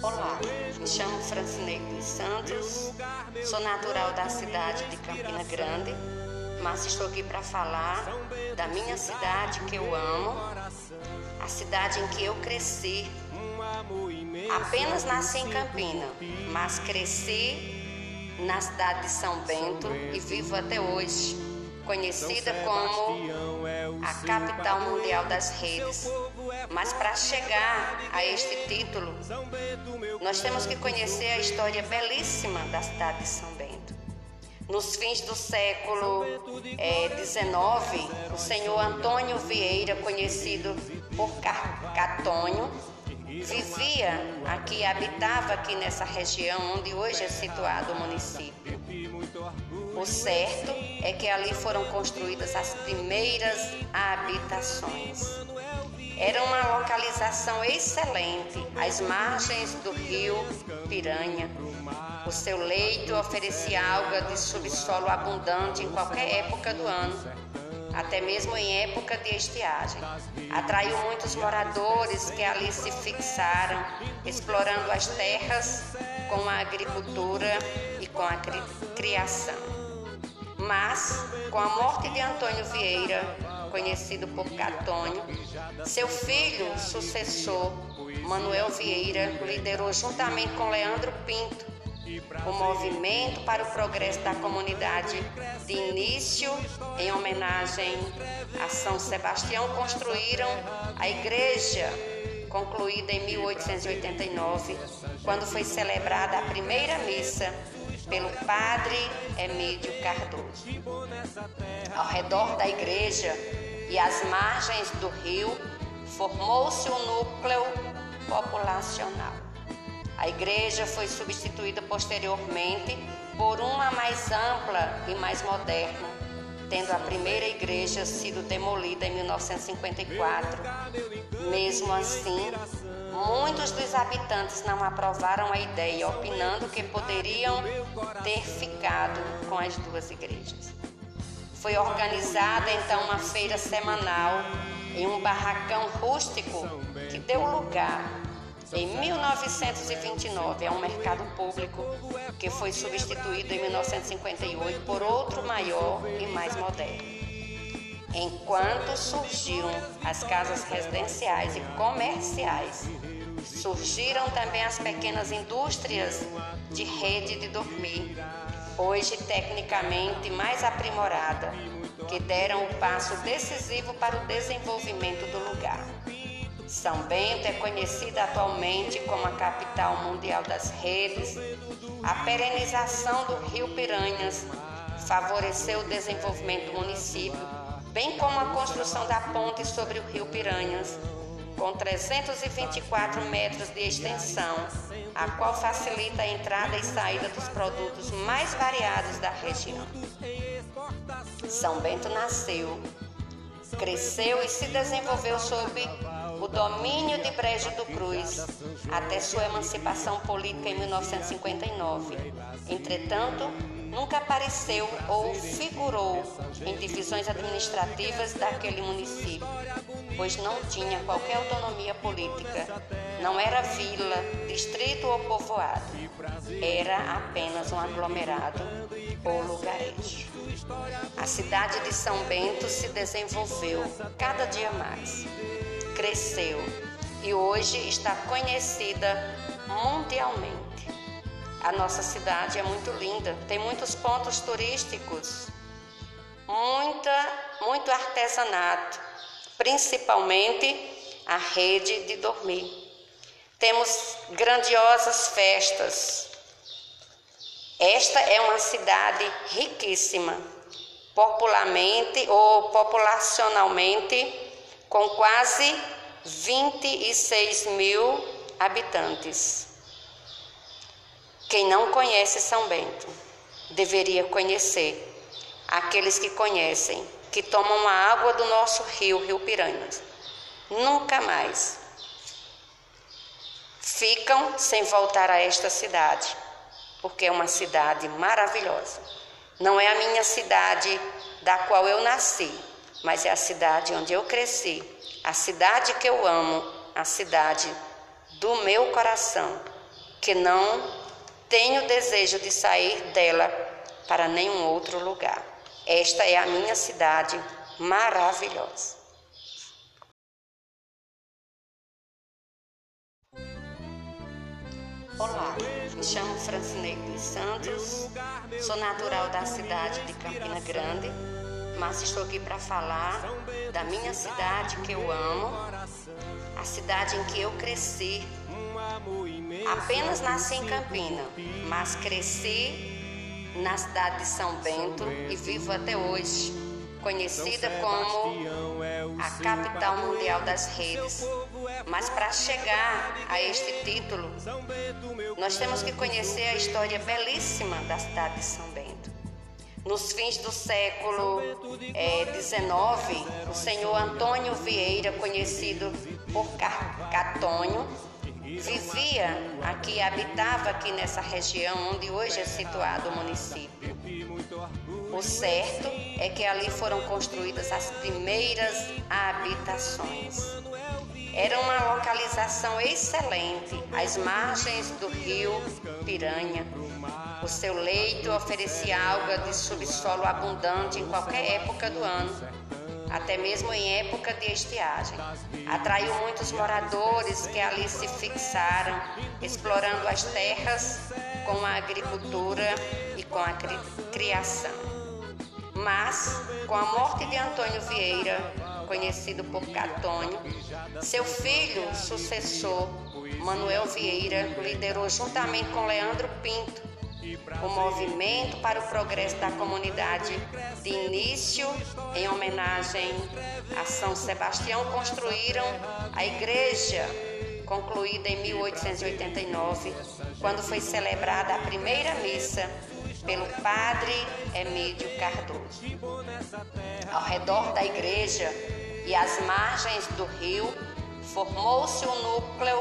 Olá, me chamo Francinei dos Santos, sou natural da cidade de Campina Grande, mas estou aqui para falar da minha cidade que eu amo, a cidade em que eu cresci. Apenas nasci em Campina, mas cresci na cidade de São Bento e vivo até hoje conhecida como a capital mundial das redes. Mas para chegar a este título, nós temos que conhecer a história belíssima da cidade de São Bento. Nos fins do século XIX, é, o senhor Antônio Vieira, conhecido por Catonho, vivia aqui, habitava aqui nessa região onde hoje é situado o município. O certo é que ali foram construídas as primeiras habitações. Era uma localização excelente, às margens do rio Piranha. O seu leito oferecia alga de subsolo abundante em qualquer época do ano, até mesmo em época de estiagem. Atraiu muitos moradores que ali se fixaram, explorando as terras com a agricultura e com a criação. Mas, com a morte de Antônio Vieira, conhecido por Catônio, seu filho sucessor, Manuel Vieira, liderou juntamente com Leandro Pinto o movimento para o progresso da comunidade. De início, em homenagem a São Sebastião, construíram a igreja concluída em 1889, quando foi celebrada a primeira missa pelo padre Emílio Cardoso. Ao redor da igreja e às margens do rio, formou-se um núcleo populacional. A igreja foi substituída posteriormente por uma mais ampla e mais moderna, tendo a primeira igreja sido demolida em 1954. Mesmo assim, Muitos dos habitantes não aprovaram a ideia, opinando que poderiam ter ficado com as duas igrejas. Foi organizada então uma feira semanal em um barracão rústico que deu lugar em 1929 a um mercado público que foi substituído em 1958 por outro maior e mais moderno. Enquanto surgiram as casas residenciais e comerciais, surgiram também as pequenas indústrias de rede de dormir, hoje tecnicamente mais aprimorada, que deram o passo decisivo para o desenvolvimento do lugar. São Bento é conhecida atualmente como a capital mundial das redes. A perenização do rio Piranhas favoreceu o desenvolvimento do município bem como a construção da ponte sobre o rio Piranhas, com 324 metros de extensão, a qual facilita a entrada e saída dos produtos mais variados da região. São Bento nasceu, cresceu e se desenvolveu sob o domínio de Brejo do Cruz até sua emancipação política em 1959. Entretanto, nunca apareceu ou figurou em divisões administrativas daquele município, pois não tinha qualquer autonomia política. Não era vila, distrito ou povoado. Era apenas um aglomerado ou lugarejo. A cidade de São Bento se desenvolveu cada dia mais, cresceu e hoje está conhecida mundialmente. A nossa cidade é muito linda, tem muitos pontos turísticos, muita, muito artesanato, principalmente a rede de dormir. Temos grandiosas festas. Esta é uma cidade riquíssima, popularmente ou populacionalmente, com quase 26 mil habitantes. Quem não conhece São Bento deveria conhecer. Aqueles que conhecem, que tomam a água do nosso rio, Rio Piranhas, nunca mais ficam sem voltar a esta cidade, porque é uma cidade maravilhosa. Não é a minha cidade da qual eu nasci, mas é a cidade onde eu cresci, a cidade que eu amo, a cidade do meu coração que não tenho desejo de sair dela para nenhum outro lugar. Esta é a minha cidade maravilhosa. Olá, me chamo Francineide dos Santos, sou natural da cidade de Campina Grande, mas estou aqui para falar da minha cidade que eu amo, a cidade em que eu cresci. Apenas nasci em Campina, mas cresci na cidade de São Bento e vivo até hoje, conhecida como a capital mundial das redes. Mas para chegar a este título, nós temos que conhecer a história belíssima da cidade de São Bento. Nos fins do século XIX, é, o senhor Antônio Vieira, conhecido por Catonho, vivia aqui, habitava aqui nessa região onde hoje é situado o município. O certo é que ali foram construídas as primeiras habitações. Era uma localização excelente, às margens do rio Piranha. O seu leito oferecia alga de subsolo abundante em qualquer época do ano, até mesmo em época de estiagem. Atraiu muitos moradores que ali se fixaram, explorando as terras com a agricultura e com a criação. Mas, com a morte de Antônio Vieira, conhecido por Catônio. Seu filho, sucessor, Manuel Vieira, liderou juntamente com Leandro Pinto o movimento para o progresso da comunidade de início em homenagem a São Sebastião construíram a igreja concluída em 1889, quando foi celebrada a primeira missa pelo padre Emílio Cardoso. Ao redor da igreja e às margens do rio, formou-se um núcleo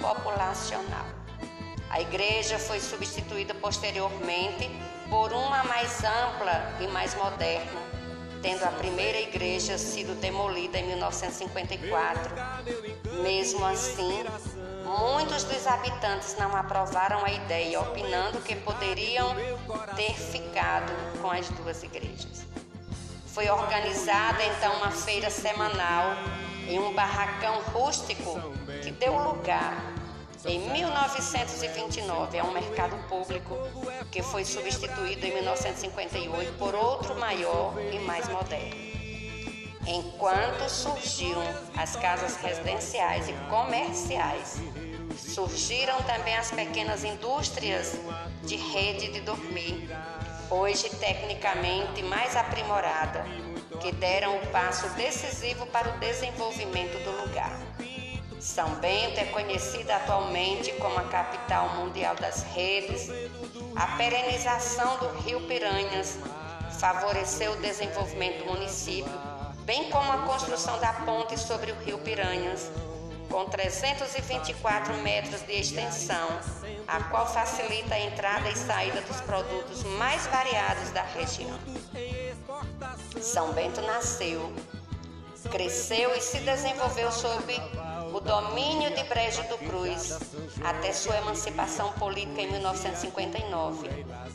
populacional. A igreja foi substituída posteriormente por uma mais ampla e mais moderna, tendo a primeira igreja sido demolida em 1954. Mesmo assim, Muitos dos habitantes não aprovaram a ideia, opinando que poderiam ter ficado com as duas igrejas. Foi organizada então uma feira semanal em um barracão rústico que deu lugar em 1929 a um mercado público que foi substituído em 1958 por outro maior e mais moderno. Enquanto surgiram as casas residenciais e comerciais Surgiram também as pequenas indústrias de rede de dormir, hoje tecnicamente mais aprimorada, que deram o passo decisivo para o desenvolvimento do lugar. São Bento é conhecida atualmente como a capital mundial das redes. A perenização do Rio Piranhas favoreceu o desenvolvimento do município, bem como a construção da ponte sobre o Rio Piranhas, com 324 metros de extensão, a qual facilita a entrada e saída dos produtos mais variados da região. São Bento nasceu, cresceu e se desenvolveu sob o domínio de Brejo do Cruz até sua emancipação política em 1959.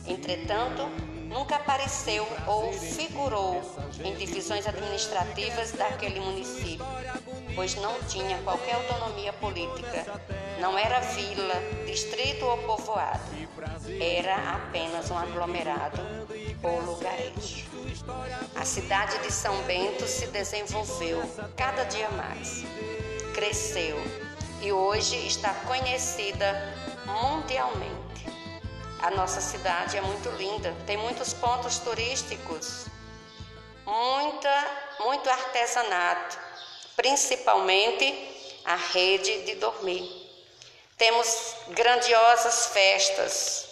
Entretanto, nunca apareceu ou figurou em divisões administrativas daquele município pois não tinha qualquer autonomia política. Não era vila, distrito ou povoado. Era apenas um aglomerado ou lugarejo. A cidade de São Bento se desenvolveu cada dia mais. Cresceu e hoje está conhecida mundialmente. A nossa cidade é muito linda, tem muitos pontos turísticos, muita, muito artesanato, principalmente a rede de dormir. Temos grandiosas festas.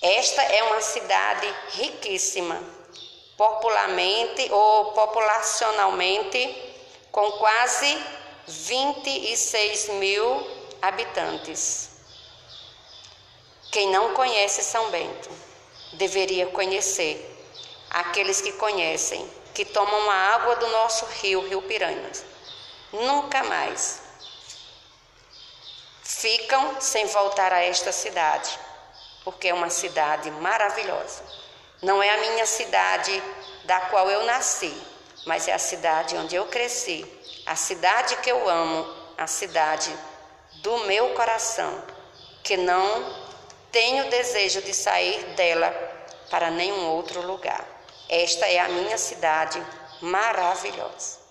Esta é uma cidade riquíssima, popularmente ou populacionalmente, com quase 26 mil habitantes. Quem não conhece São Bento deveria conhecer. Aqueles que conhecem que tomam a água do nosso rio, Rio Piranhas. Nunca mais ficam sem voltar a esta cidade, porque é uma cidade maravilhosa. Não é a minha cidade da qual eu nasci, mas é a cidade onde eu cresci, a cidade que eu amo, a cidade do meu coração, que não tenho desejo de sair dela para nenhum outro lugar. Esta é a minha cidade maravilhosa.